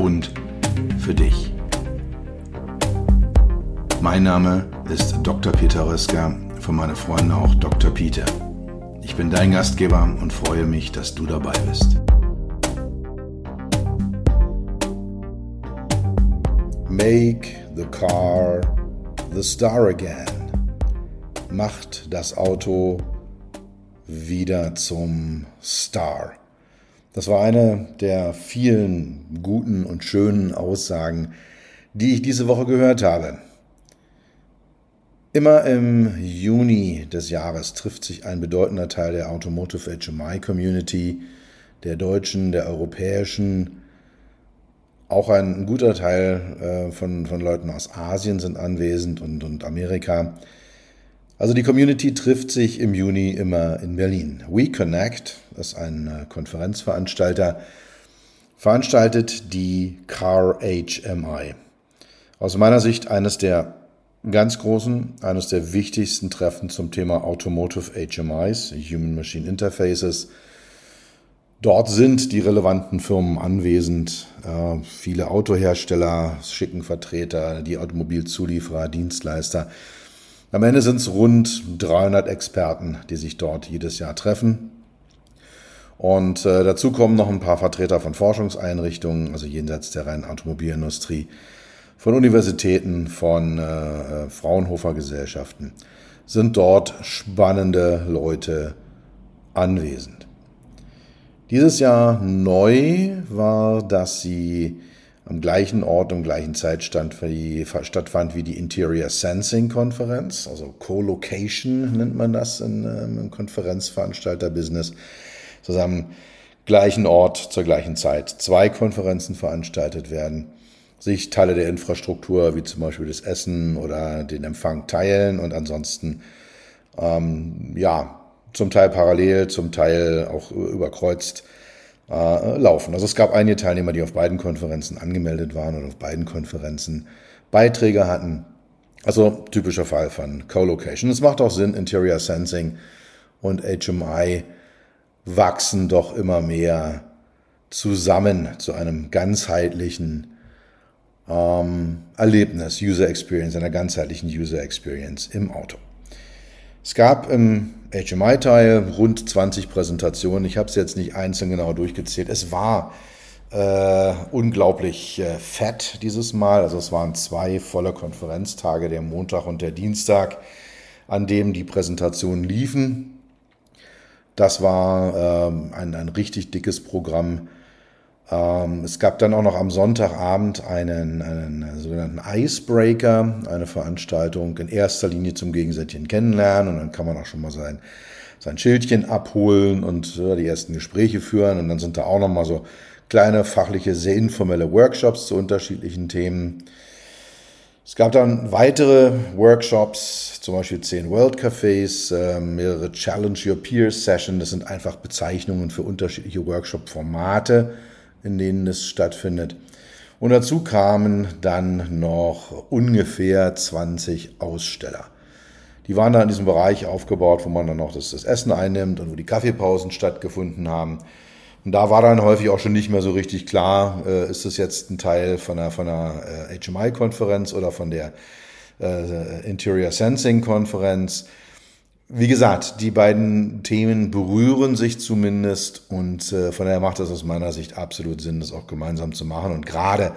und für dich. Mein Name ist Dr. Peter Röska, von meinen Freunden auch Dr. Peter. Ich bin dein Gastgeber und freue mich, dass du dabei bist. Make the car the star again. Macht das Auto wieder zum Star. Das war eine der vielen guten und schönen Aussagen, die ich diese Woche gehört habe. Immer im Juni des Jahres trifft sich ein bedeutender Teil der Automotive HMI Community, der deutschen, der europäischen, auch ein guter Teil äh, von, von Leuten aus Asien sind anwesend und, und Amerika. Also die Community trifft sich im Juni immer in Berlin. WeConnect ist ein äh, Konferenzveranstalter, veranstaltet die Car HMI. Aus meiner Sicht eines der ganz großen, eines der wichtigsten Treffen zum Thema Automotive HMIs, Human Machine Interfaces. Dort sind die relevanten Firmen anwesend, äh, viele Autohersteller schicken Vertreter, die Automobilzulieferer, Dienstleister. Am Ende sind es rund 300 Experten, die sich dort jedes Jahr treffen. Und äh, dazu kommen noch ein paar Vertreter von Forschungseinrichtungen, also jenseits der reinen Automobilindustrie, von Universitäten, von äh, äh Fraunhofer-Gesellschaften. Sind dort spannende Leute anwesend. Dieses Jahr neu war, dass sie am gleichen Ort, am gleichen Zeitstand stattfand wie die Interior Sensing Konferenz, also Co-Location nennt man das in, ähm, im Konferenzveranstalter-Business, zusammen gleichen Ort zur gleichen Zeit zwei Konferenzen veranstaltet werden, sich Teile der Infrastruktur wie zum Beispiel das Essen oder den Empfang teilen und ansonsten ähm, ja zum Teil parallel, zum Teil auch überkreuzt äh, laufen. Also es gab einige Teilnehmer, die auf beiden Konferenzen angemeldet waren und auf beiden Konferenzen Beiträge hatten. Also typischer Fall von Co-Location. Es macht auch Sinn, Interior Sensing und HMI wachsen doch immer mehr zusammen zu einem ganzheitlichen ähm, Erlebnis, User Experience, einer ganzheitlichen User Experience im Auto. Es gab im HMI-Teil rund 20 Präsentationen. Ich habe es jetzt nicht einzeln genau durchgezählt. Es war äh, unglaublich äh, fett dieses Mal. Also es waren zwei volle Konferenztage, der Montag und der Dienstag, an dem die Präsentationen liefen. Das war ähm, ein, ein richtig dickes Programm. Ähm, es gab dann auch noch am Sonntagabend einen, einen sogenannten Icebreaker, eine Veranstaltung in erster Linie zum gegenseitigen Kennenlernen. Und dann kann man auch schon mal sein, sein Schildchen abholen und ja, die ersten Gespräche führen. Und dann sind da auch noch mal so kleine fachliche, sehr informelle Workshops zu unterschiedlichen Themen. Es gab dann weitere Workshops, zum Beispiel zehn World Cafés, äh, mehrere Challenge Your Peers Sessions. Das sind einfach Bezeichnungen für unterschiedliche Workshop-Formate in denen es stattfindet. Und dazu kamen dann noch ungefähr 20 Aussteller. Die waren da in diesem Bereich aufgebaut, wo man dann noch das, das Essen einnimmt und wo die Kaffeepausen stattgefunden haben. Und da war dann häufig auch schon nicht mehr so richtig klar, äh, ist das jetzt ein Teil von einer, von einer äh, HMI-Konferenz oder von der äh, Interior Sensing-Konferenz wie gesagt, die beiden Themen berühren sich zumindest und äh, von daher macht es aus meiner Sicht absolut Sinn, das auch gemeinsam zu machen. Und gerade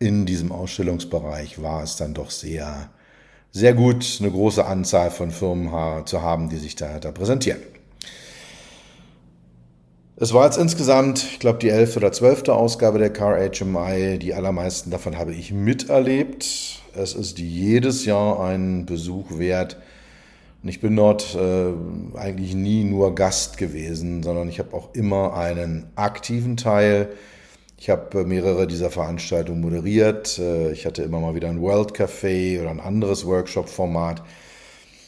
in diesem Ausstellungsbereich war es dann doch sehr, sehr gut, eine große Anzahl von Firmen zu haben, die sich da, da präsentieren. Es war jetzt insgesamt, ich glaube, die elfte oder zwölfte Ausgabe der Car HMI. Die allermeisten davon habe ich miterlebt. Es ist jedes Jahr ein Besuch wert. Und ich bin dort äh, eigentlich nie nur Gast gewesen, sondern ich habe auch immer einen aktiven Teil. Ich habe mehrere dieser Veranstaltungen moderiert. Ich hatte immer mal wieder ein World Café oder ein anderes Workshop-Format.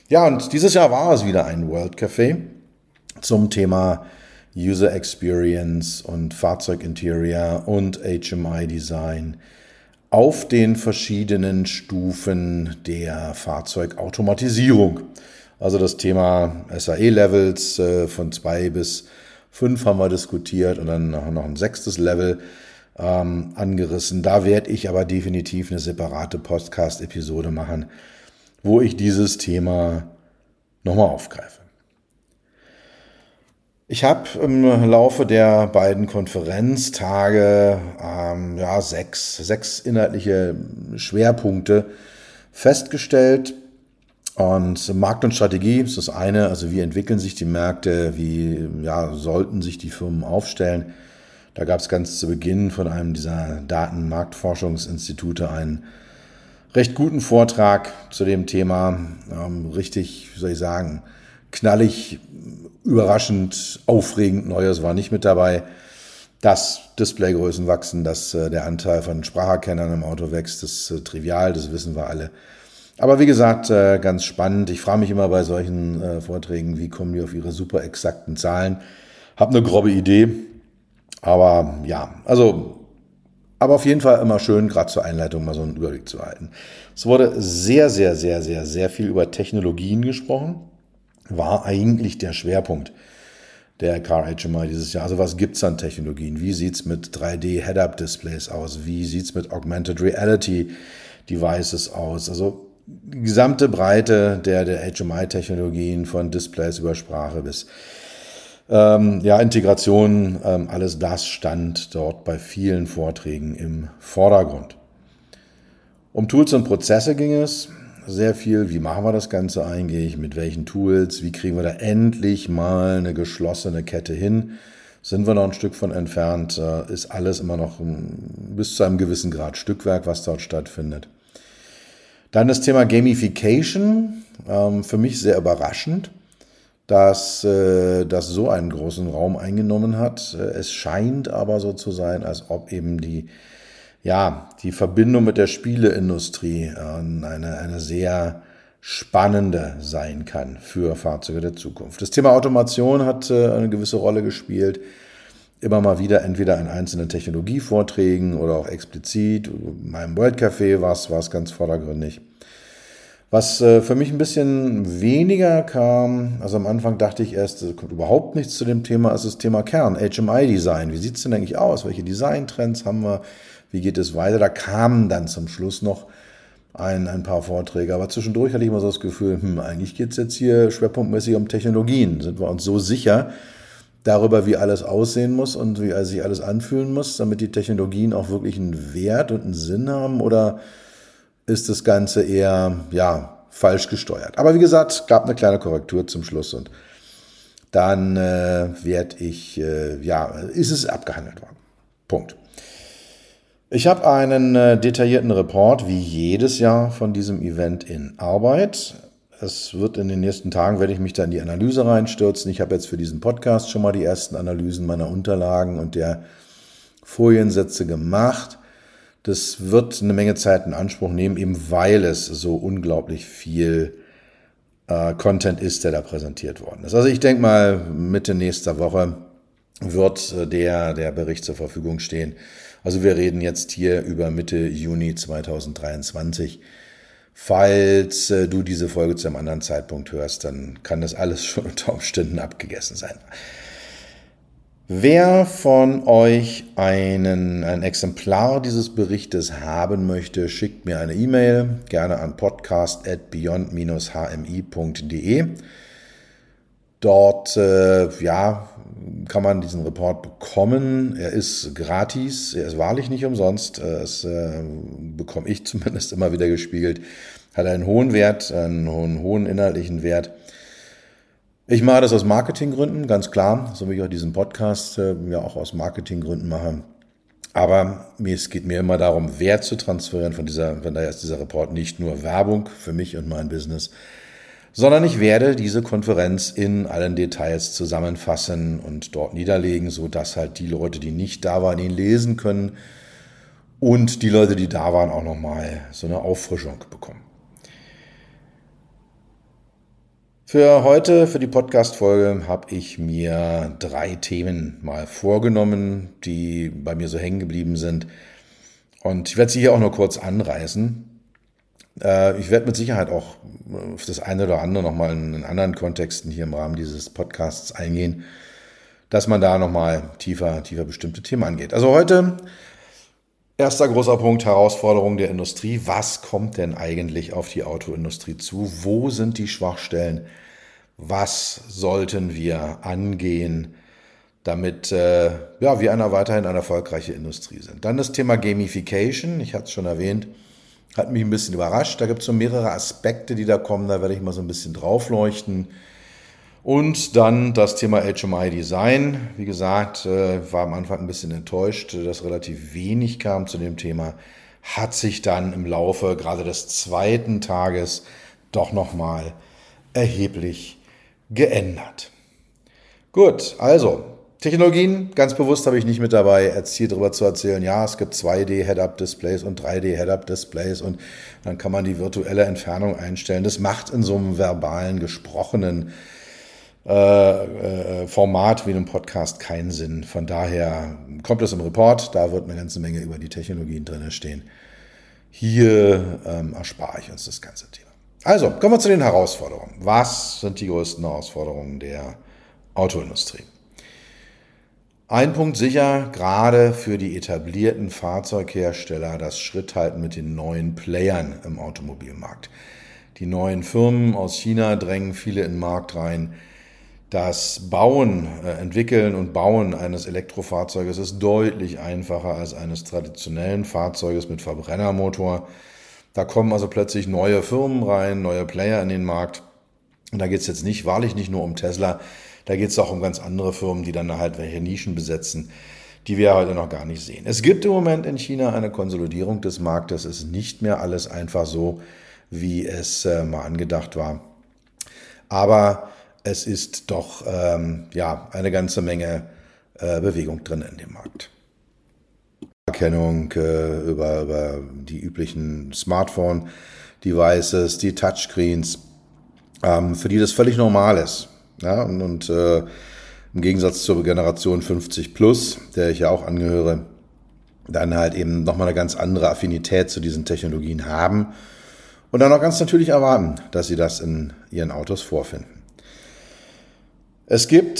Ja, und dieses Jahr war es wieder ein World Café zum Thema User Experience und Fahrzeuginterior und HMI Design auf den verschiedenen Stufen der Fahrzeugautomatisierung. Also das Thema SAE-Levels äh, von zwei bis fünf haben wir diskutiert und dann noch ein sechstes Level ähm, angerissen. Da werde ich aber definitiv eine separate Podcast-Episode machen, wo ich dieses Thema nochmal aufgreife. Ich habe im Laufe der beiden Konferenztage ähm, ja, sechs, sechs inhaltliche Schwerpunkte festgestellt. Und Markt und Strategie ist das eine, also wie entwickeln sich die Märkte, wie ja, sollten sich die Firmen aufstellen. Da gab es ganz zu Beginn von einem dieser Datenmarktforschungsinstitute einen recht guten Vortrag zu dem Thema. Ähm, richtig, wie soll ich sagen, knallig, überraschend, aufregend Neues war nicht mit dabei. Dass Displaygrößen wachsen, dass äh, der Anteil von Spracherkennern im Auto wächst, das ist äh, trivial, das wissen wir alle. Aber wie gesagt, äh, ganz spannend. Ich frage mich immer bei solchen Vorträgen, wie kommen die auf ihre super exakten Zahlen. Hab eine grobe Idee, aber ja, also aber auf jeden Fall immer schön, gerade zur Einleitung mal so einen Überblick zu halten. Es wurde sehr, sehr, sehr, sehr, sehr viel über Technologien gesprochen war eigentlich der Schwerpunkt der Car HMI dieses Jahr. Also was gibt es an Technologien? Wie sieht es mit 3D Head-Up-Displays aus? Wie sieht es mit Augmented Reality Devices aus? Also die gesamte Breite der, der HMI-Technologien von Displays über Sprache bis ähm, ja, Integration, ähm, alles das stand dort bei vielen Vorträgen im Vordergrund. Um Tools und Prozesse ging es sehr viel, wie machen wir das Ganze eigentlich, mit welchen Tools, wie kriegen wir da endlich mal eine geschlossene Kette hin. Sind wir noch ein Stück von entfernt, äh, ist alles immer noch bis zu einem gewissen Grad Stückwerk, was dort stattfindet. Dann das Thema Gamification, ähm, für mich sehr überraschend, dass äh, das so einen großen Raum eingenommen hat. Äh, es scheint aber so zu sein, als ob eben die ja, die Verbindung mit der Spieleindustrie äh, eine, eine sehr spannende sein kann für Fahrzeuge der Zukunft. Das Thema Automation hat äh, eine gewisse Rolle gespielt. Immer mal wieder entweder in einzelnen Technologievorträgen oder auch explizit. In meinem World Café war es, ganz vordergründig. Was äh, für mich ein bisschen weniger kam, also am Anfang dachte ich erst, es kommt überhaupt nichts zu dem Thema, ist das Thema Kern, HMI-Design. Wie sieht es denn eigentlich aus? Welche Designtrends haben wir? wie geht es weiter. Da kamen dann zum Schluss noch ein, ein paar Vorträge. Aber zwischendurch hatte ich immer so das Gefühl, hm, eigentlich geht es jetzt hier schwerpunktmäßig um Technologien. Sind wir uns so sicher darüber, wie alles aussehen muss und wie sich alles anfühlen muss, damit die Technologien auch wirklich einen Wert und einen Sinn haben? Oder ist das Ganze eher, ja, falsch gesteuert? Aber wie gesagt, gab eine kleine Korrektur zum Schluss und dann äh, werde ich, äh, ja, ist es abgehandelt worden. Punkt. Ich habe einen äh, detaillierten Report, wie jedes Jahr, von diesem Event in Arbeit. Es wird in den nächsten Tagen, werde ich mich da in die Analyse reinstürzen. Ich habe jetzt für diesen Podcast schon mal die ersten Analysen meiner Unterlagen und der Foliensätze gemacht. Das wird eine Menge Zeit in Anspruch nehmen, eben weil es so unglaublich viel äh, Content ist, der da präsentiert worden ist. Also ich denke mal, Mitte nächster Woche wird äh, der, der Bericht zur Verfügung stehen. Also wir reden jetzt hier über Mitte Juni 2023. Falls äh, du diese Folge zu einem anderen Zeitpunkt hörst, dann kann das alles schon unter Umständen abgegessen sein. Wer von euch einen, ein Exemplar dieses Berichtes haben möchte, schickt mir eine E-Mail, gerne an podcast at beyond-hmi.de. Dort äh, ja, kann man diesen Report bekommen. Er ist gratis, er ist wahrlich nicht umsonst. Das äh, bekomme ich zumindest immer wieder gespiegelt. Hat einen hohen Wert, einen hohen, hohen inhaltlichen Wert. Ich mache das aus Marketinggründen, ganz klar, so wie ich auch diesen Podcast äh, ja auch aus Marketinggründen mache. Aber mir, es geht mir immer darum, Wert zu transferieren von dieser, von daher ist dieser Report nicht nur Werbung für mich und mein Business, sondern ich werde diese Konferenz in allen Details zusammenfassen und dort niederlegen, so dass halt die Leute, die nicht da waren, ihn lesen können und die Leute, die da waren, auch nochmal so eine Auffrischung bekommen. Für heute, für die Podcast-Folge, habe ich mir drei Themen mal vorgenommen, die bei mir so hängen geblieben sind. Und ich werde sie hier auch nur kurz anreißen. Äh, ich werde mit Sicherheit auch auf das eine oder andere nochmal in anderen Kontexten hier im Rahmen dieses Podcasts eingehen, dass man da nochmal tiefer, tiefer bestimmte Themen angeht. Also heute erster großer Punkt, Herausforderung der Industrie. Was kommt denn eigentlich auf die Autoindustrie zu? Wo sind die Schwachstellen? Was sollten wir angehen? damit äh, ja, wir einer weiterhin eine erfolgreiche Industrie sind. Dann das Thema Gamification, ich hatte es schon erwähnt, hat mich ein bisschen überrascht. Da gibt es so mehrere Aspekte, die da kommen. Da werde ich mal so ein bisschen draufleuchten. Und dann das Thema HMI Design. Wie gesagt, äh, war am Anfang ein bisschen enttäuscht, dass relativ wenig kam zu dem Thema. Hat sich dann im Laufe gerade des zweiten Tages doch nochmal erheblich geändert. Gut, also Technologien, ganz bewusst habe ich nicht mit dabei, erzielt darüber zu erzählen, ja, es gibt 2D Head-Up-Displays und 3D Head-Up-Displays und dann kann man die virtuelle Entfernung einstellen. Das macht in so einem verbalen, gesprochenen äh, äh, Format wie einem Podcast keinen Sinn. Von daher kommt es im Report, da wird eine ganze Menge über die Technologien drin stehen. Hier ähm, erspare ich uns das ganze Thema. Also, kommen wir zu den Herausforderungen. Was sind die größten Herausforderungen der Autoindustrie? Ein Punkt sicher, gerade für die etablierten Fahrzeughersteller, das Schritthalten mit den neuen Playern im Automobilmarkt. Die neuen Firmen aus China drängen viele in den Markt rein. Das Bauen, äh, Entwickeln und Bauen eines Elektrofahrzeuges ist deutlich einfacher als eines traditionellen Fahrzeuges mit Verbrennermotor. Da kommen also plötzlich neue Firmen rein, neue Player in den Markt. Und da geht es jetzt nicht, wahrlich nicht nur um Tesla, da geht es auch um ganz andere Firmen, die dann halt welche Nischen besetzen, die wir heute noch gar nicht sehen. Es gibt im Moment in China eine Konsolidierung des Marktes. Es ist nicht mehr alles einfach so, wie es äh, mal angedacht war. Aber es ist doch ähm, ja, eine ganze Menge äh, Bewegung drin in dem Markt. Erkennung äh, über, über die üblichen Smartphone-Devices, die Touchscreens, ähm, für die das völlig normal ist. Ja, und, und äh, im Gegensatz zur Generation 50 Plus, der ich ja auch angehöre, dann halt eben nochmal eine ganz andere Affinität zu diesen Technologien haben und dann auch ganz natürlich erwarten, dass sie das in ihren Autos vorfinden. Es gibt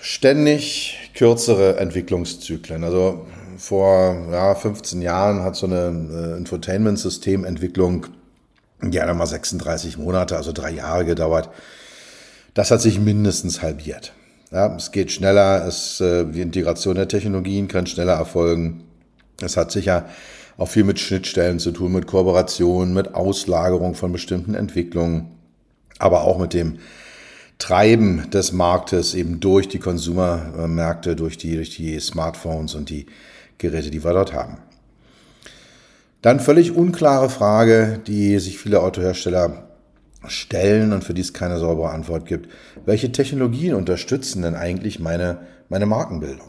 ständig kürzere Entwicklungszyklen. Also vor ja, 15 Jahren hat so eine äh, Infotainment-Systementwicklung gerne mal 36 Monate, also drei Jahre gedauert. Das hat sich mindestens halbiert. Ja, es geht schneller, es, äh, die Integration der Technologien kann schneller erfolgen. Es hat sicher auch viel mit Schnittstellen zu tun, mit Kooperation, mit Auslagerung von bestimmten Entwicklungen, aber auch mit dem Treiben des Marktes eben durch die Konsumermärkte, durch die, durch die Smartphones und die Geräte, die wir dort haben. Dann völlig unklare Frage, die sich viele Autohersteller stellen und für die es keine saubere Antwort gibt. Welche Technologien unterstützen denn eigentlich meine, meine Markenbildung?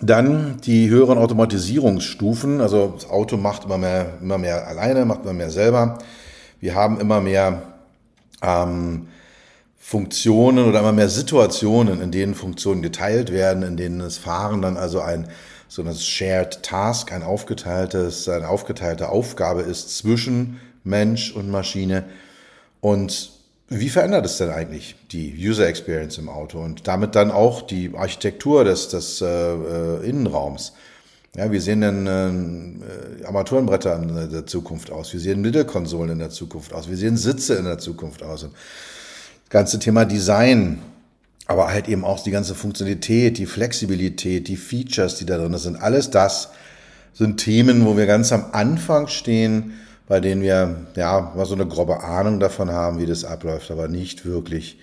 Dann die höheren Automatisierungsstufen. Also das Auto macht immer mehr, immer mehr alleine, macht immer mehr selber. Wir haben immer mehr ähm, Funktionen oder immer mehr Situationen, in denen Funktionen geteilt werden, in denen das Fahren dann also ein so ein Shared Task, ein aufgeteiltes, eine aufgeteilte Aufgabe ist zwischen Mensch und Maschine. Und wie verändert es denn eigentlich die User Experience im Auto und damit dann auch die Architektur des, des äh, äh Innenraums? Ja, wie sehen denn äh, Armaturenbretter in der Zukunft aus? Wie sehen Mittelkonsolen in der Zukunft aus? Wie sehen Sitze in der Zukunft aus? Das ganze Thema Design aber halt eben auch die ganze Funktionalität, die Flexibilität, die Features, die da drin sind. Alles das sind Themen, wo wir ganz am Anfang stehen, bei denen wir ja mal so eine grobe Ahnung davon haben, wie das abläuft, aber nicht wirklich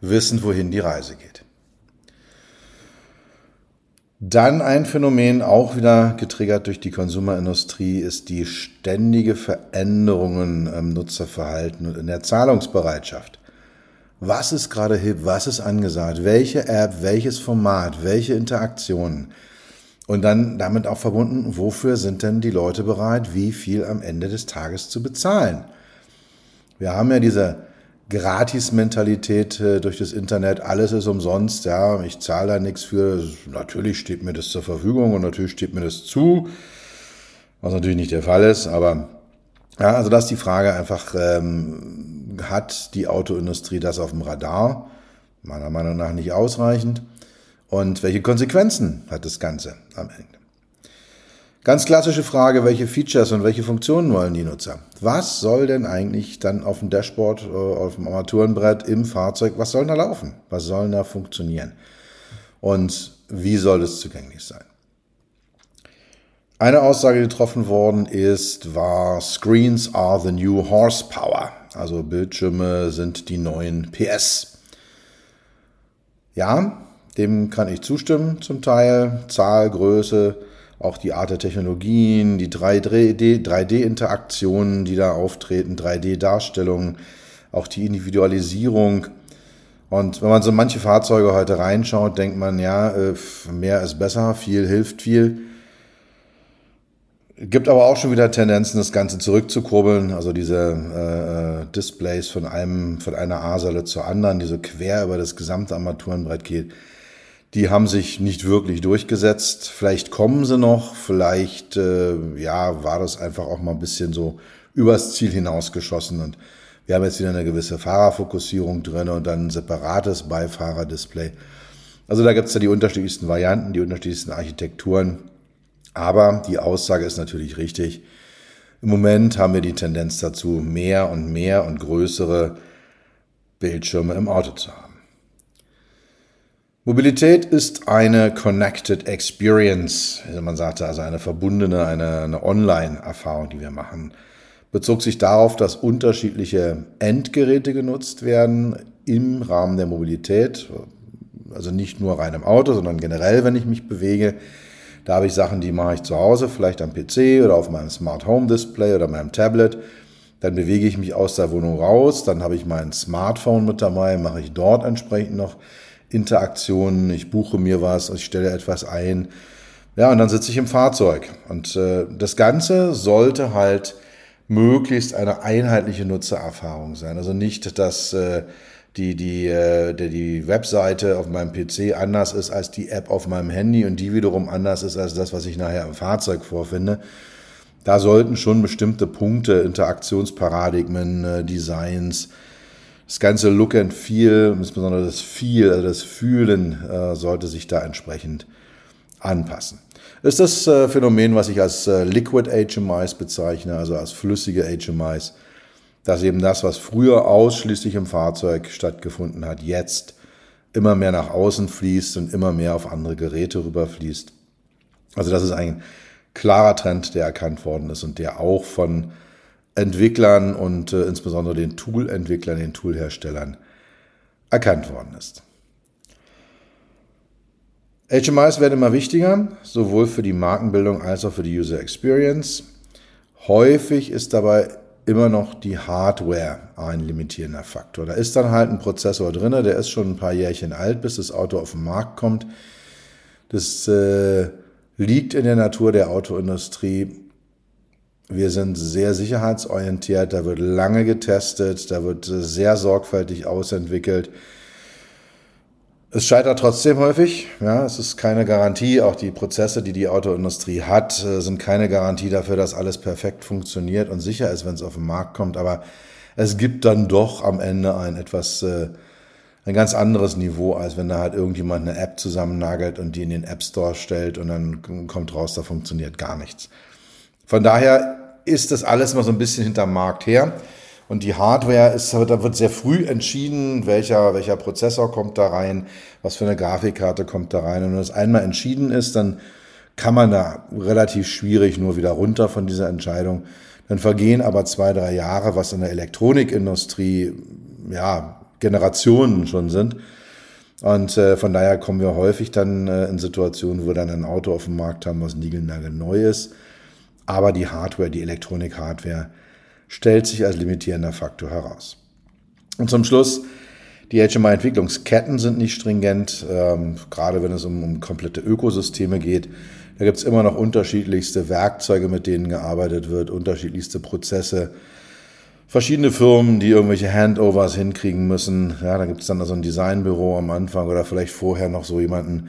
wissen, wohin die Reise geht. Dann ein Phänomen, auch wieder getriggert durch die Konsumerindustrie, ist die ständige Veränderungen im Nutzerverhalten und in der Zahlungsbereitschaft. Was ist gerade hip? Was ist angesagt? Welche App? Welches Format? Welche Interaktionen? Und dann damit auch verbunden, wofür sind denn die Leute bereit, wie viel am Ende des Tages zu bezahlen? Wir haben ja diese Gratis-Mentalität äh, durch das Internet, alles ist umsonst, ja, ich zahle da nichts für. Natürlich steht mir das zur Verfügung und natürlich steht mir das zu, was natürlich nicht der Fall ist, aber ja, also das ist die Frage einfach, ähm, hat die Autoindustrie das auf dem Radar? Meiner Meinung nach nicht ausreichend. Und welche Konsequenzen hat das Ganze am Ende? Ganz klassische Frage, welche Features und welche Funktionen wollen die Nutzer? Was soll denn eigentlich dann auf dem Dashboard, äh, auf dem Armaturenbrett, im Fahrzeug, was soll da laufen? Was soll da funktionieren? Und wie soll es zugänglich sein? Eine Aussage, die getroffen worden ist, war Screens are the new horsepower. Also Bildschirme sind die neuen PS. Ja, dem kann ich zustimmen zum Teil. Zahl, Größe, auch die Art der Technologien, die 3D-Interaktionen, die da auftreten, 3D-Darstellungen, auch die Individualisierung. Und wenn man so manche Fahrzeuge heute reinschaut, denkt man, ja, äh, mehr ist besser, viel hilft viel. Gibt aber auch schon wieder Tendenzen, das Ganze zurückzukurbeln, also diese äh, äh Displays von einem, von einer A-Säule zur anderen, die so quer über das gesamte Armaturenbrett geht die haben sich nicht wirklich durchgesetzt. Vielleicht kommen sie noch, vielleicht äh, ja, war das einfach auch mal ein bisschen so übers Ziel hinausgeschossen und wir haben jetzt wieder eine gewisse Fahrerfokussierung drin und dann ein separates Beifahrerdisplay. Also da gibt es ja die unterschiedlichsten Varianten, die unterschiedlichsten Architekturen. Aber die Aussage ist natürlich richtig. Im Moment haben wir die Tendenz dazu, mehr und mehr und größere Bildschirme im Auto zu haben. Mobilität ist eine Connected Experience, man sagte also eine verbundene, eine, eine Online-Erfahrung, die wir machen. Bezog sich darauf, dass unterschiedliche Endgeräte genutzt werden im Rahmen der Mobilität, also nicht nur rein im Auto, sondern generell, wenn ich mich bewege. Da habe ich Sachen, die mache ich zu Hause, vielleicht am PC oder auf meinem Smart Home Display oder meinem Tablet. Dann bewege ich mich aus der Wohnung raus, dann habe ich mein Smartphone mit dabei, mache ich dort entsprechend noch Interaktionen, ich buche mir was, ich stelle etwas ein. Ja, und dann sitze ich im Fahrzeug. Und äh, das Ganze sollte halt möglichst eine einheitliche Nutzererfahrung sein. Also nicht, dass äh, die, die, äh, die, die Webseite auf meinem PC anders ist als die App auf meinem Handy und die wiederum anders ist als das, was ich nachher im Fahrzeug vorfinde. Da sollten schon bestimmte Punkte, Interaktionsparadigmen, äh, Designs, das ganze Look and Feel, insbesondere das Feel, also das Fühlen, äh, sollte sich da entsprechend anpassen. Ist das äh, Phänomen, was ich als äh, Liquid HMIs bezeichne, also als flüssige HMIs, dass eben das, was früher ausschließlich im Fahrzeug stattgefunden hat, jetzt immer mehr nach außen fließt und immer mehr auf andere Geräte rüberfließt. Also das ist ein klarer Trend, der erkannt worden ist und der auch von Entwicklern und äh, insbesondere den Tool-Entwicklern, den Toolherstellern erkannt worden ist. HMIs werden immer wichtiger, sowohl für die Markenbildung als auch für die User Experience. Häufig ist dabei immer noch die Hardware ein limitierender Faktor. Da ist dann halt ein Prozessor drin, der ist schon ein paar Jährchen alt, bis das Auto auf den Markt kommt. Das äh, liegt in der Natur der Autoindustrie. Wir sind sehr sicherheitsorientiert, da wird lange getestet, da wird sehr sorgfältig ausentwickelt. Es scheitert trotzdem häufig. Ja, es ist keine Garantie. Auch die Prozesse, die die Autoindustrie hat, äh, sind keine Garantie dafür, dass alles perfekt funktioniert und sicher ist, wenn es auf den Markt kommt. Aber es gibt dann doch am Ende ein etwas, äh, ein ganz anderes Niveau, als wenn da halt irgendjemand eine App zusammennagelt und die in den App Store stellt und dann kommt raus, da funktioniert gar nichts. Von daher ist das alles mal so ein bisschen hinterm Markt her. Und die Hardware ist, da wird sehr früh entschieden, welcher, welcher Prozessor kommt da rein, was für eine Grafikkarte kommt da rein. Und wenn das einmal entschieden ist, dann kann man da relativ schwierig nur wieder runter von dieser Entscheidung. Dann vergehen aber zwei, drei Jahre, was in der Elektronikindustrie, ja, Generationen schon sind. Und äh, von daher kommen wir häufig dann äh, in Situationen, wo wir dann ein Auto auf dem Markt haben, was niegelnagel neu ist. Aber die Hardware, die Elektronik-Hardware, stellt sich als limitierender Faktor heraus. Und zum Schluss, die HMI-Entwicklungsketten sind nicht stringent, ähm, gerade wenn es um, um komplette Ökosysteme geht. Da gibt es immer noch unterschiedlichste Werkzeuge, mit denen gearbeitet wird, unterschiedlichste Prozesse, verschiedene Firmen, die irgendwelche Handovers hinkriegen müssen. Ja, da gibt es dann also ein Designbüro am Anfang oder vielleicht vorher noch so jemanden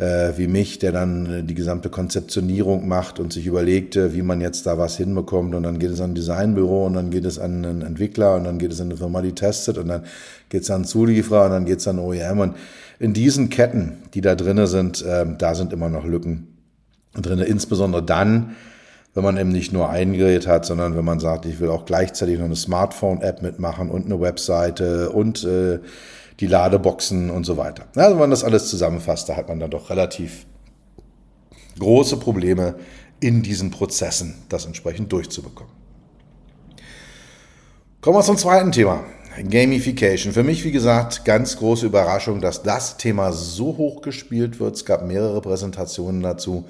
äh, wie mich, der dann äh, die gesamte Konzeptionierung macht und sich überlegt, äh, wie man jetzt da was hinbekommt. Und dann geht es an ein Designbüro und dann geht es an einen Entwickler und dann geht es an eine Firma, die testet und dann geht es an einen Zulieferer und dann geht es an OEM. Und in diesen Ketten, die da drinne sind, äh, da sind immer noch Lücken drinne. Insbesondere dann, wenn man eben nicht nur ein Gerät hat, sondern wenn man sagt, ich will auch gleichzeitig noch eine Smartphone-App mitmachen und eine Webseite und äh, die Ladeboxen und so weiter. Also wenn man das alles zusammenfasst, da hat man dann doch relativ große Probleme in diesen Prozessen, das entsprechend durchzubekommen. Kommen wir zum zweiten Thema. Gamification. Für mich, wie gesagt, ganz große Überraschung, dass das Thema so hoch gespielt wird. Es gab mehrere Präsentationen dazu.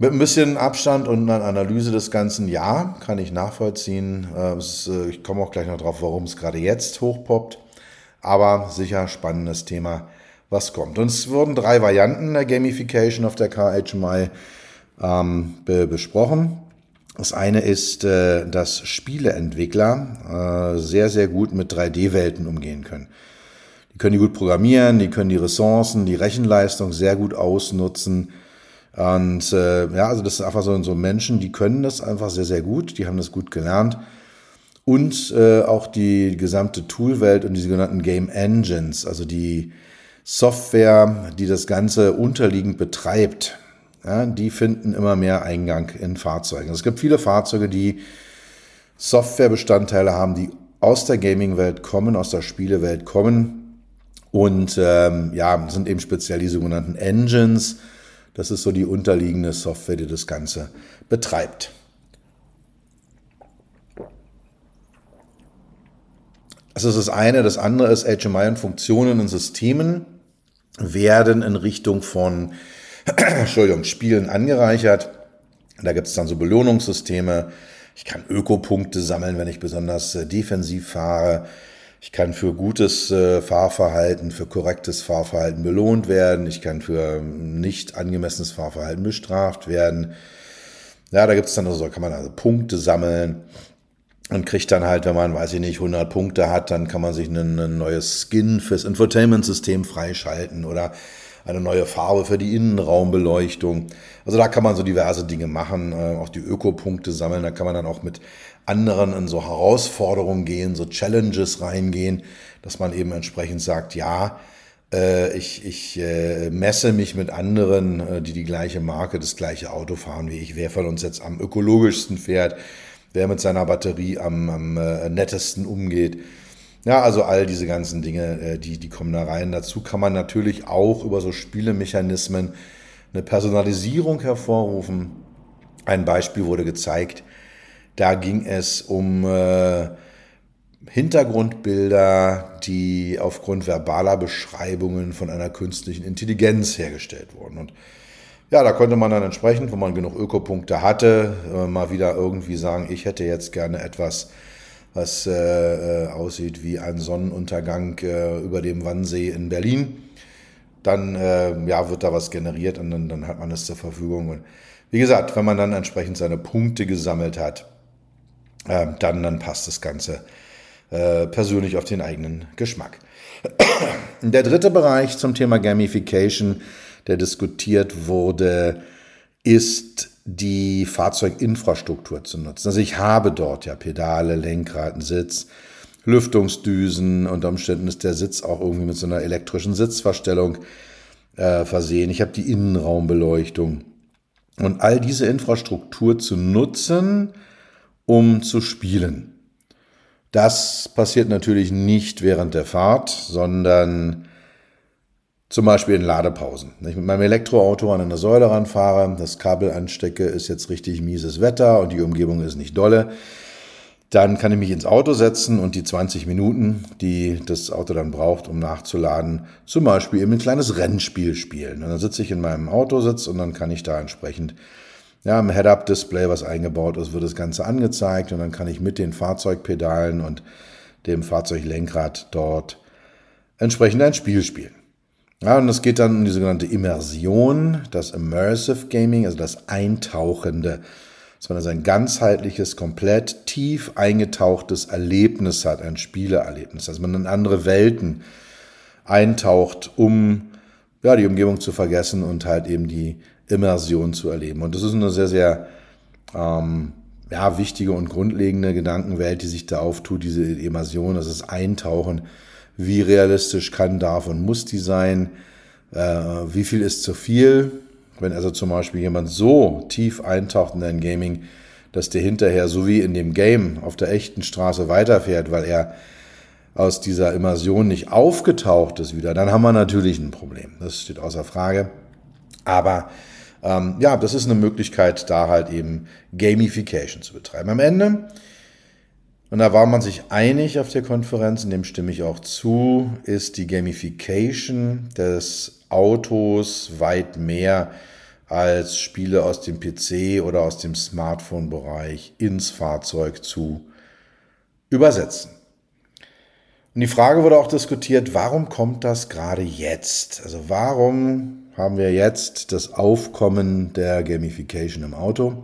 Mit ein bisschen Abstand und einer Analyse des Ganzen, ja, kann ich nachvollziehen. Äh, äh, ich komme auch gleich noch drauf, warum es gerade jetzt hochpoppt. Aber sicher spannendes Thema, was kommt. Und es wurden drei Varianten der Gamification auf der KHMI ähm, be besprochen. Das eine ist, äh, dass Spieleentwickler äh, sehr, sehr gut mit 3D-Welten umgehen können. Die können die gut programmieren, die können die Ressourcen, die Rechenleistung sehr gut ausnutzen und äh, ja, also das sind einfach so, so Menschen, die können das einfach sehr, sehr gut, die haben das gut gelernt. Und äh, auch die gesamte Toolwelt und die sogenannten Game Engines, also die Software, die das Ganze unterliegend betreibt, ja, die finden immer mehr Eingang in Fahrzeugen. Es gibt viele Fahrzeuge, die Softwarebestandteile haben, die aus der Gaming-Welt kommen, aus der Spielewelt kommen und ähm, ja, sind eben speziell die sogenannten Engines, das ist so die unterliegende Software, die das Ganze betreibt. Das ist das eine. Das andere ist, HMI und Funktionen und Systemen werden in Richtung von Entschuldigung, Spielen angereichert. Da gibt es dann so Belohnungssysteme. Ich kann Ökopunkte sammeln, wenn ich besonders äh, defensiv fahre. Ich kann für gutes äh, Fahrverhalten, für korrektes Fahrverhalten belohnt werden. Ich kann für nicht angemessenes Fahrverhalten bestraft werden. Ja, da gibt es dann also, kann man also Punkte sammeln und kriegt dann halt, wenn man, weiß ich nicht, 100 Punkte hat, dann kann man sich ein, ein neues Skin fürs Infotainment-System freischalten oder eine neue Farbe für die Innenraumbeleuchtung. Also da kann man so diverse Dinge machen, äh, auch die Ökopunkte sammeln. Da kann man dann auch mit anderen in so Herausforderungen gehen, so Challenges reingehen, dass man eben entsprechend sagt, ja, äh, ich, ich äh, messe mich mit anderen, äh, die die gleiche Marke, das gleiche Auto fahren wie ich. Wer von uns jetzt am ökologischsten fährt, wer mit seiner Batterie am, am äh, nettesten umgeht. Ja, also all diese ganzen Dinge, äh, die, die kommen da rein. Dazu kann man natürlich auch über so Spielemechanismen eine Personalisierung hervorrufen. Ein Beispiel wurde gezeigt, da ging es um äh, Hintergrundbilder, die aufgrund verbaler Beschreibungen von einer künstlichen Intelligenz hergestellt wurden. Und ja, da konnte man dann entsprechend, wo man genug Ökopunkte hatte, äh, mal wieder irgendwie sagen, ich hätte jetzt gerne etwas, was äh, äh, aussieht wie ein Sonnenuntergang äh, über dem Wannsee in Berlin. Dann äh, ja, wird da was generiert und dann, dann hat man es zur Verfügung. Und wie gesagt, wenn man dann entsprechend seine Punkte gesammelt hat, dann, dann passt das Ganze äh, persönlich auf den eigenen Geschmack. Der dritte Bereich zum Thema Gamification, der diskutiert wurde, ist die Fahrzeuginfrastruktur zu nutzen. Also ich habe dort ja Pedale, Lenkrad, einen Sitz, Lüftungsdüsen, unter Umständen ist der Sitz auch irgendwie mit so einer elektrischen Sitzverstellung äh, versehen. Ich habe die Innenraumbeleuchtung. Und all diese Infrastruktur zu nutzen, um zu spielen. Das passiert natürlich nicht während der Fahrt, sondern zum Beispiel in Ladepausen. Wenn ich mit meinem Elektroauto an eine Säule ranfahre, das Kabel anstecke, ist jetzt richtig mieses Wetter und die Umgebung ist nicht dolle. Dann kann ich mich ins Auto setzen und die 20 Minuten, die das Auto dann braucht, um nachzuladen, zum Beispiel eben ein kleines Rennspiel spielen. Und dann sitze ich in meinem Autositz und dann kann ich da entsprechend ja, im Head-Up-Display, was eingebaut ist, wird das Ganze angezeigt und dann kann ich mit den Fahrzeugpedalen und dem Fahrzeuglenkrad dort entsprechend ein Spiel spielen. Ja, und es geht dann um die sogenannte Immersion, das Immersive Gaming, also das Eintauchende dass man also ein ganzheitliches, komplett tief eingetauchtes Erlebnis hat, ein Spieleerlebnis, dass man in andere Welten eintaucht, um ja, die Umgebung zu vergessen und halt eben die Immersion zu erleben. Und das ist eine sehr, sehr ähm, ja, wichtige und grundlegende Gedankenwelt, die sich da auftut, diese Immersion, das ist Eintauchen. Wie realistisch kann, darf und muss die sein? Äh, wie viel ist zu viel? Wenn also zum Beispiel jemand so tief eintaucht in ein Gaming, dass der hinterher so wie in dem Game auf der echten Straße weiterfährt, weil er aus dieser Immersion nicht aufgetaucht ist wieder, dann haben wir natürlich ein Problem. Das steht außer Frage. Aber ähm, ja, das ist eine Möglichkeit, da halt eben Gamification zu betreiben. Am Ende, und da war man sich einig auf der Konferenz, in dem stimme ich auch zu, ist die Gamification des Autos weit mehr als Spiele aus dem PC oder aus dem Smartphone-Bereich ins Fahrzeug zu übersetzen. Und die Frage wurde auch diskutiert, warum kommt das gerade jetzt? Also warum haben wir jetzt das Aufkommen der Gamification im Auto?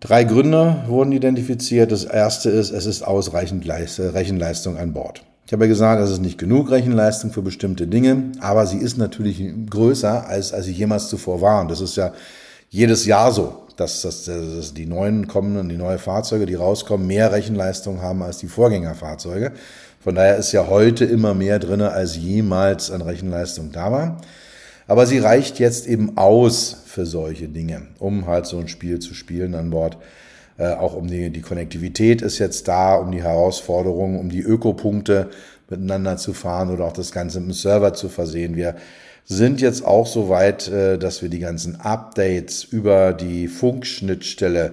Drei Gründe wurden identifiziert. Das erste ist, es ist ausreichend Rechenleistung an Bord. Ich habe ja gesagt, es ist nicht genug Rechenleistung für bestimmte Dinge, aber sie ist natürlich größer, als, als sie jemals zuvor war. Und das ist ja jedes Jahr so, dass, dass, dass die neuen kommenden, die neuen Fahrzeuge, die rauskommen, mehr Rechenleistung haben als die Vorgängerfahrzeuge. Von daher ist ja heute immer mehr drin, als jemals an Rechenleistung da war. Aber sie reicht jetzt eben aus für solche Dinge, um halt so ein Spiel zu spielen an Bord. Äh, auch um die, die Konnektivität ist jetzt da, um die Herausforderungen, um die Ökopunkte miteinander zu fahren oder auch das Ganze mit dem Server zu versehen. Wir sind jetzt auch so weit, äh, dass wir die ganzen Updates über die Funkschnittstelle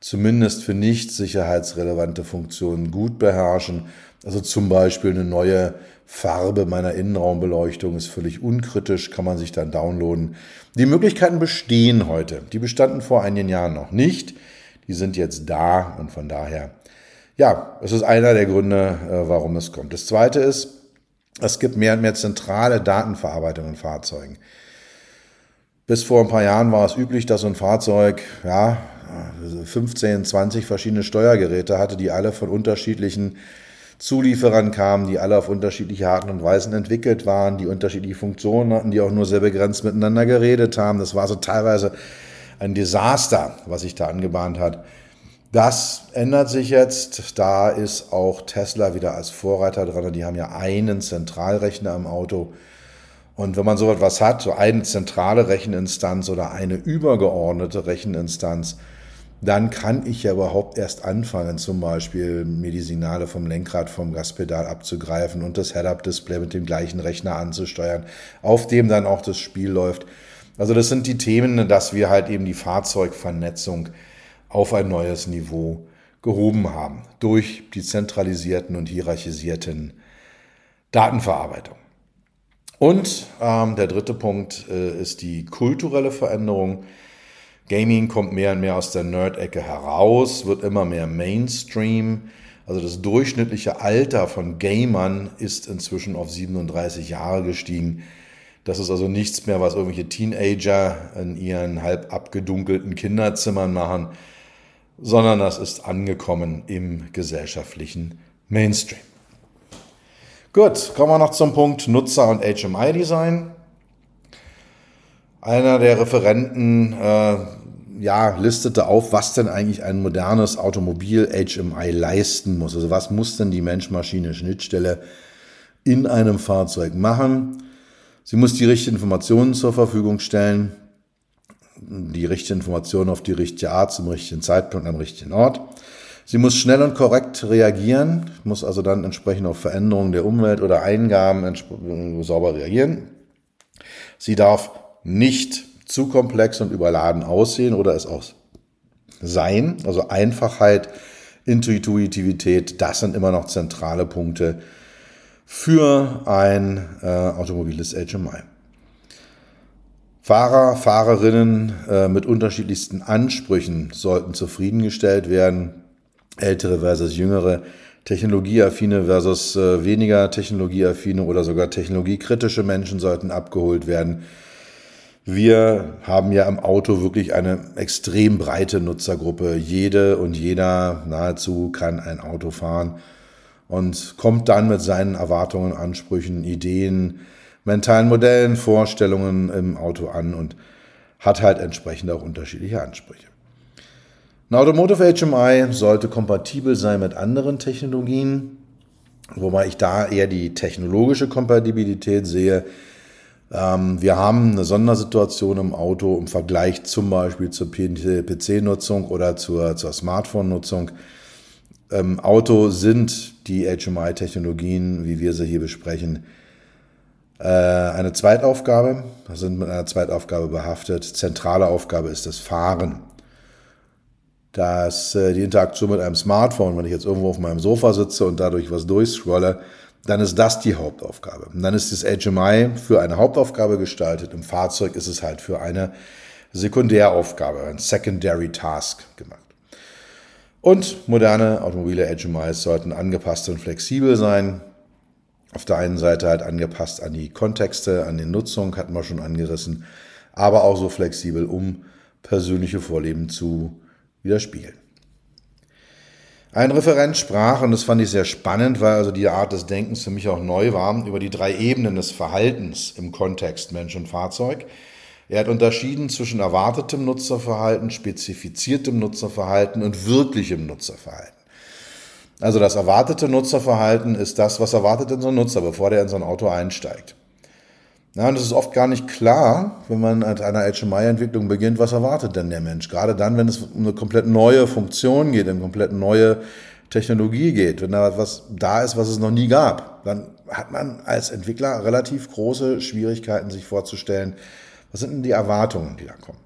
zumindest für nicht sicherheitsrelevante Funktionen gut beherrschen. Also zum Beispiel eine neue Farbe meiner Innenraumbeleuchtung ist völlig unkritisch, kann man sich dann downloaden. Die Möglichkeiten bestehen heute. Die bestanden vor einigen Jahren noch nicht die sind jetzt da und von daher, ja, es ist einer der Gründe, äh, warum es kommt. Das zweite ist, es gibt mehr und mehr zentrale Datenverarbeitung in Fahrzeugen. Bis vor ein paar Jahren war es üblich, dass so ein Fahrzeug, ja, 15, 20 verschiedene Steuergeräte hatte, die alle von unterschiedlichen Zulieferern kamen, die alle auf unterschiedliche Arten und Weisen entwickelt waren, die unterschiedliche Funktionen hatten, die auch nur sehr begrenzt miteinander geredet haben. Das war so teilweise ein Desaster, was sich da angebahnt hat. Das ändert sich jetzt. Da ist auch Tesla wieder als Vorreiter dran. Die haben ja einen Zentralrechner im Auto. Und wenn man so etwas hat, so eine zentrale Recheninstanz oder eine übergeordnete Recheninstanz, dann kann ich ja überhaupt erst anfangen, zum Beispiel mir die Signale vom Lenkrad, vom Gaspedal abzugreifen und das Head-Up-Display mit dem gleichen Rechner anzusteuern, auf dem dann auch das Spiel läuft. Also das sind die Themen, dass wir halt eben die Fahrzeugvernetzung auf ein neues Niveau gehoben haben durch die zentralisierten und hierarchisierten Datenverarbeitung. Und ähm, der dritte Punkt äh, ist die kulturelle Veränderung. Gaming kommt mehr und mehr aus der Nerd-Ecke heraus, wird immer mehr Mainstream. Also das durchschnittliche Alter von Gamern ist inzwischen auf 37 Jahre gestiegen. Das ist also nichts mehr, was irgendwelche Teenager in ihren halb abgedunkelten Kinderzimmern machen, sondern das ist angekommen im gesellschaftlichen Mainstream. Gut, kommen wir noch zum Punkt Nutzer- und HMI-Design. Einer der Referenten äh, ja, listete auf, was denn eigentlich ein modernes Automobil HMI leisten muss. Also was muss denn die Mensch-Maschine-Schnittstelle in einem Fahrzeug machen? Sie muss die richtigen Informationen zur Verfügung stellen, die richtigen Informationen auf die richtige Art, zum richtigen Zeitpunkt, am richtigen Ort. Sie muss schnell und korrekt reagieren, muss also dann entsprechend auf Veränderungen der Umwelt oder Eingaben sauber reagieren. Sie darf nicht zu komplex und überladen aussehen oder es auch sein. Also Einfachheit Intuitivität, das sind immer noch zentrale Punkte für ein äh, automobiles HMI. Fahrer, Fahrerinnen äh, mit unterschiedlichsten Ansprüchen sollten zufriedengestellt werden. Ältere versus jüngere, technologieaffine versus äh, weniger technologieaffine oder sogar technologiekritische Menschen sollten abgeholt werden. Wir haben ja im Auto wirklich eine extrem breite Nutzergruppe. Jede und jeder nahezu kann ein Auto fahren und kommt dann mit seinen Erwartungen, Ansprüchen, Ideen, mentalen Modellen, Vorstellungen im Auto an und hat halt entsprechend auch unterschiedliche Ansprüche. Ein Automotive HMI sollte kompatibel sein mit anderen Technologien, wobei ich da eher die technologische Kompatibilität sehe. Ähm, wir haben eine Sondersituation im Auto im Vergleich zum Beispiel zur PC-Nutzung oder zur, zur Smartphone-Nutzung. Im Auto sind die HMI-Technologien, wie wir sie hier besprechen, äh, eine Zweitaufgabe, sind mit einer Zweitaufgabe behaftet. Zentrale Aufgabe ist das Fahren. Dass äh, die Interaktion mit einem Smartphone, wenn ich jetzt irgendwo auf meinem Sofa sitze und dadurch was durchscrolle, dann ist das die Hauptaufgabe. Und dann ist das HMI für eine Hauptaufgabe gestaltet. Im Fahrzeug ist es halt für eine Sekundäraufgabe, ein Secondary Task gemacht. Und moderne automobile HMIs sollten angepasst und flexibel sein auf der einen Seite halt angepasst an die Kontexte, an die Nutzung, hatten wir schon angerissen, aber auch so flexibel, um persönliche Vorleben zu widerspiegeln. Ein Referent sprach, und das fand ich sehr spannend, weil also die Art des Denkens für mich auch neu war, über die drei Ebenen des Verhaltens im Kontext Mensch und Fahrzeug. Er hat unterschieden zwischen erwartetem Nutzerverhalten, spezifiziertem Nutzerverhalten und wirklichem Nutzerverhalten. Also das erwartete Nutzerverhalten ist das, was erwartet denn so ein Nutzer, bevor der in so ein Auto einsteigt. Ja, und es ist oft gar nicht klar, wenn man an einer HMI-Entwicklung beginnt, was erwartet denn der Mensch? Gerade dann, wenn es um eine komplett neue Funktion geht, eine komplett neue Technologie geht, wenn da was da ist, was es noch nie gab, dann hat man als Entwickler relativ große Schwierigkeiten, sich vorzustellen, was sind denn die Erwartungen, die da kommen.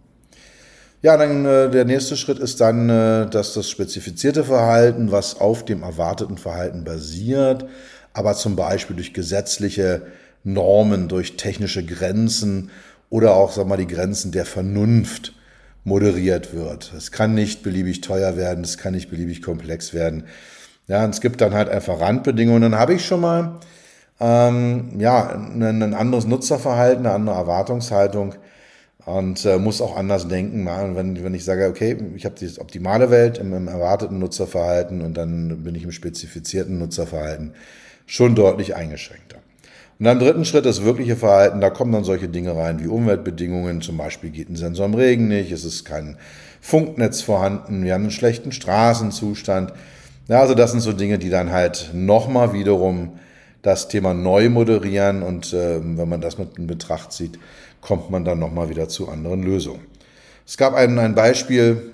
Ja, dann äh, der nächste Schritt ist dann, äh, dass das spezifizierte Verhalten, was auf dem erwarteten Verhalten basiert, aber zum Beispiel durch gesetzliche Normen, durch technische Grenzen oder auch, sag mal, die Grenzen der Vernunft moderiert wird. Es kann nicht beliebig teuer werden, es kann nicht beliebig komplex werden. Ja, und es gibt dann halt einfach Randbedingungen. Dann habe ich schon mal ähm, ja, ein, ein anderes Nutzerverhalten, eine andere Erwartungshaltung und äh, muss auch anders denken. Wenn, wenn ich sage, okay, ich habe die optimale Welt im, im, erwarteten Nutzerverhalten und dann bin ich im spezifizierten Nutzerverhalten schon deutlich eingeschränkter. Und dann dritten Schritt das wirkliche Verhalten, da kommen dann solche Dinge rein wie Umweltbedingungen, zum Beispiel geht ein Sensor im Regen nicht, es ist kein Funknetz vorhanden, wir haben einen schlechten Straßenzustand. Ja, also das sind so Dinge, die dann halt nochmal wiederum das Thema neu moderieren und äh, wenn man das mit in Betracht zieht, kommt man dann nochmal wieder zu anderen Lösungen. Es gab ein, ein Beispiel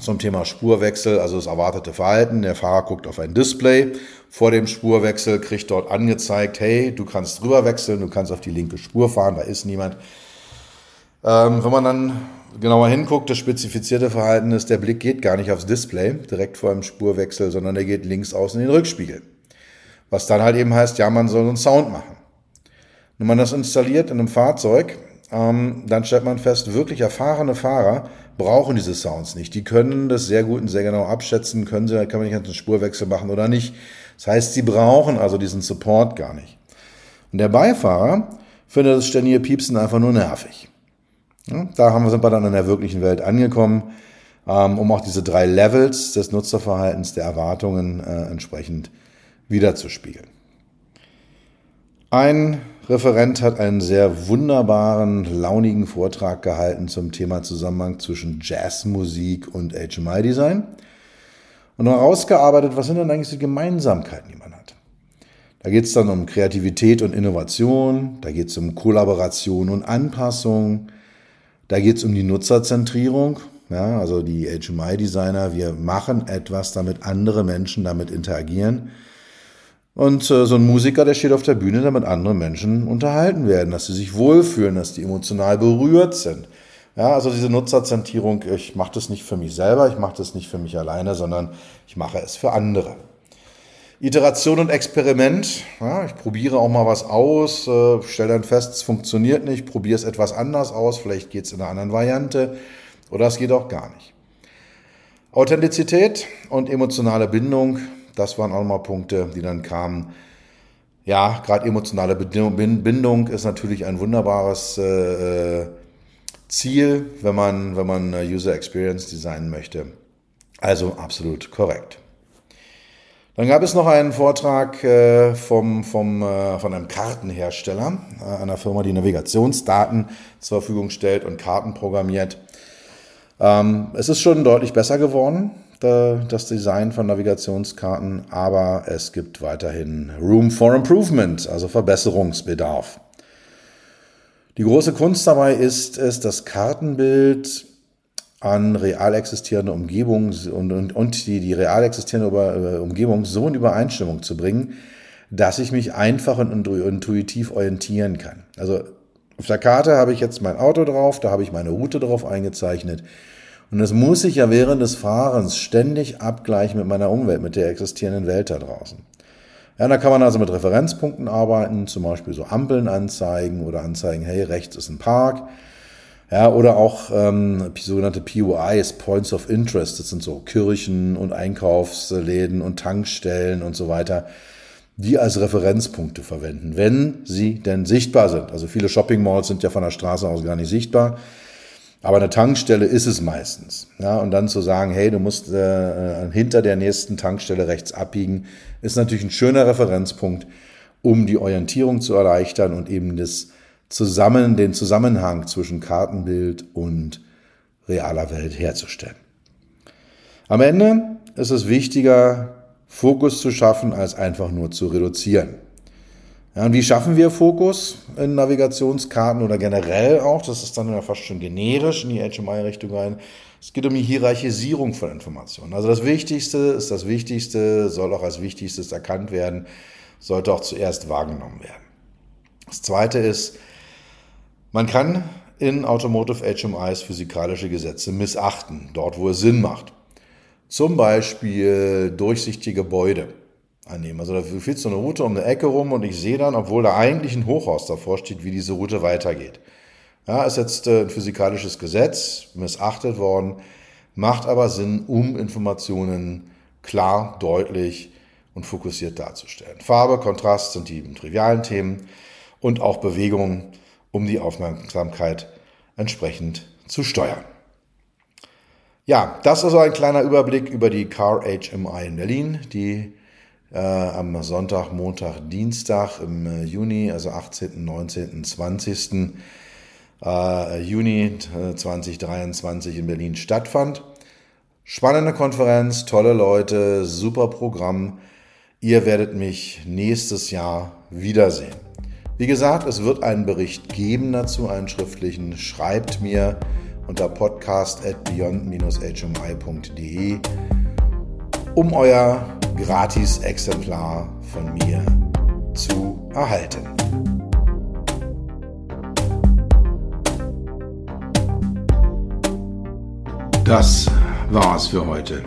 zum Thema Spurwechsel, also das erwartete Verhalten. Der Fahrer guckt auf ein Display vor dem Spurwechsel, kriegt dort angezeigt, hey, du kannst drüber wechseln, du kannst auf die linke Spur fahren, da ist niemand. Ähm, wenn man dann genauer hinguckt, das spezifizierte Verhalten ist, der Blick geht gar nicht aufs Display direkt vor dem Spurwechsel, sondern der geht links außen in den Rückspiegel. Was dann halt eben heißt, ja, man soll einen Sound machen. Wenn man das installiert in einem Fahrzeug, ähm, dann stellt man fest, wirklich erfahrene Fahrer brauchen diese Sounds nicht. Die können das sehr gut und sehr genau abschätzen, können sie, kann man nicht einen Spurwechsel machen oder nicht. Das heißt, sie brauchen also diesen Support gar nicht. Und der Beifahrer findet das ständige Piepsen einfach nur nervig. Ja, da haben wir, sind wir dann in der wirklichen Welt angekommen, ähm, um auch diese drei Levels des Nutzerverhaltens, der Erwartungen äh, entsprechend wiederzuspiegeln. Ein Referent hat einen sehr wunderbaren, launigen Vortrag gehalten zum Thema Zusammenhang zwischen Jazzmusik und HMI-Design und herausgearbeitet, was sind denn eigentlich die Gemeinsamkeiten, die man hat. Da geht es dann um Kreativität und Innovation, da geht es um Kollaboration und Anpassung, da geht es um die Nutzerzentrierung, ja, also die HMI-Designer, wir machen etwas, damit andere Menschen damit interagieren. Und äh, so ein Musiker, der steht auf der Bühne, damit andere Menschen unterhalten werden, dass sie sich wohlfühlen, dass die emotional berührt sind. Ja, also diese Nutzerzentrierung, ich mache das nicht für mich selber, ich mache das nicht für mich alleine, sondern ich mache es für andere. Iteration und Experiment. Ja, ich probiere auch mal was aus, äh, stelle dann fest, es funktioniert nicht, probiere es etwas anders aus, vielleicht geht es in einer anderen Variante oder es geht auch gar nicht. Authentizität und emotionale Bindung, das waren auch mal Punkte, die dann kamen. Ja, gerade emotionale Bindung ist natürlich ein wunderbares äh, Ziel, wenn man, wenn man User Experience designen möchte. Also absolut korrekt. Dann gab es noch einen Vortrag äh, vom, vom, äh, von einem Kartenhersteller, äh, einer Firma, die Navigationsdaten zur Verfügung stellt und Karten programmiert. Ähm, es ist schon deutlich besser geworden, das Design von Navigationskarten, aber es gibt weiterhin Room for Improvement, also Verbesserungsbedarf. Die große Kunst dabei ist es, das Kartenbild an real existierende Umgebung und, und, und die, die real existierende äh, Umgebung so in Übereinstimmung zu bringen, dass ich mich einfach und intuitiv orientieren kann. Also auf der Karte habe ich jetzt mein Auto drauf, da habe ich meine Route drauf eingezeichnet. Und das muss ich ja während des Fahrens ständig abgleichen mit meiner Umwelt, mit der existierenden Welt da draußen. Ja, da kann man also mit Referenzpunkten arbeiten, zum Beispiel so Ampeln anzeigen oder anzeigen, hey, rechts ist ein Park. Ja, oder auch ähm, sogenannte POIs, Points of Interest, das sind so Kirchen und Einkaufsläden und Tankstellen und so weiter, die als Referenzpunkte verwenden, wenn sie denn sichtbar sind. Also viele Shopping Malls sind ja von der Straße aus gar nicht sichtbar. Aber eine Tankstelle ist es meistens. Ja, und dann zu sagen, hey, du musst äh, hinter der nächsten Tankstelle rechts abbiegen, ist natürlich ein schöner Referenzpunkt, um die Orientierung zu erleichtern und eben das zusammen, den Zusammenhang zwischen Kartenbild und realer Welt herzustellen. Am Ende ist es wichtiger, Fokus zu schaffen, als einfach nur zu reduzieren. Ja, und wie schaffen wir Fokus in Navigationskarten oder generell auch? Das ist dann ja fast schon generisch in die HMI-Richtung rein. Es geht um die Hierarchisierung von Informationen. Also das Wichtigste ist das Wichtigste, soll auch als Wichtigstes erkannt werden, sollte auch zuerst wahrgenommen werden. Das Zweite ist, man kann in Automotive HMIs physikalische Gesetze missachten, dort wo es Sinn macht. Zum Beispiel durchsichtige Gebäude annehmen. Also da führt so eine Route um eine Ecke rum und ich sehe dann, obwohl da eigentlich ein Hochhaus davor steht, wie diese Route weitergeht. Ja, ist jetzt äh, ein physikalisches Gesetz, missachtet worden, macht aber Sinn, um Informationen klar, deutlich und fokussiert darzustellen. Farbe, Kontrast sind die trivialen Themen und auch Bewegung, um die Aufmerksamkeit entsprechend zu steuern. Ja, das ist also ein kleiner Überblick über die Car HMI in Berlin, die am Sonntag, Montag, Dienstag im äh, Juni, also 18., 19., 20. Äh, Juni 2023 in Berlin stattfand. Spannende Konferenz, tolle Leute, super Programm. Ihr werdet mich nächstes Jahr wiedersehen. Wie gesagt, es wird einen Bericht geben dazu, einen schriftlichen. Schreibt mir unter podcast at beyond-hmi.de, um euer Gratis-Exemplar von mir zu erhalten. Das war's für heute.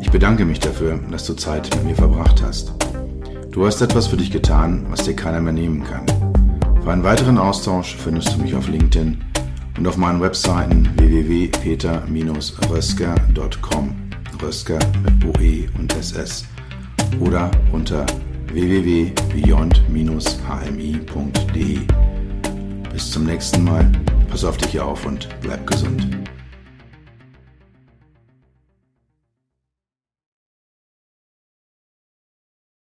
Ich bedanke mich dafür, dass du Zeit mit mir verbracht hast. Du hast etwas für dich getan, was dir keiner mehr nehmen kann. Für einen weiteren Austausch findest du mich auf LinkedIn und auf meinen Webseiten www.peter-rösker.com. Rösker mit OE und SS oder unter www.beyond-hmi.de. Bis zum nächsten Mal, pass auf dich auf und bleib gesund.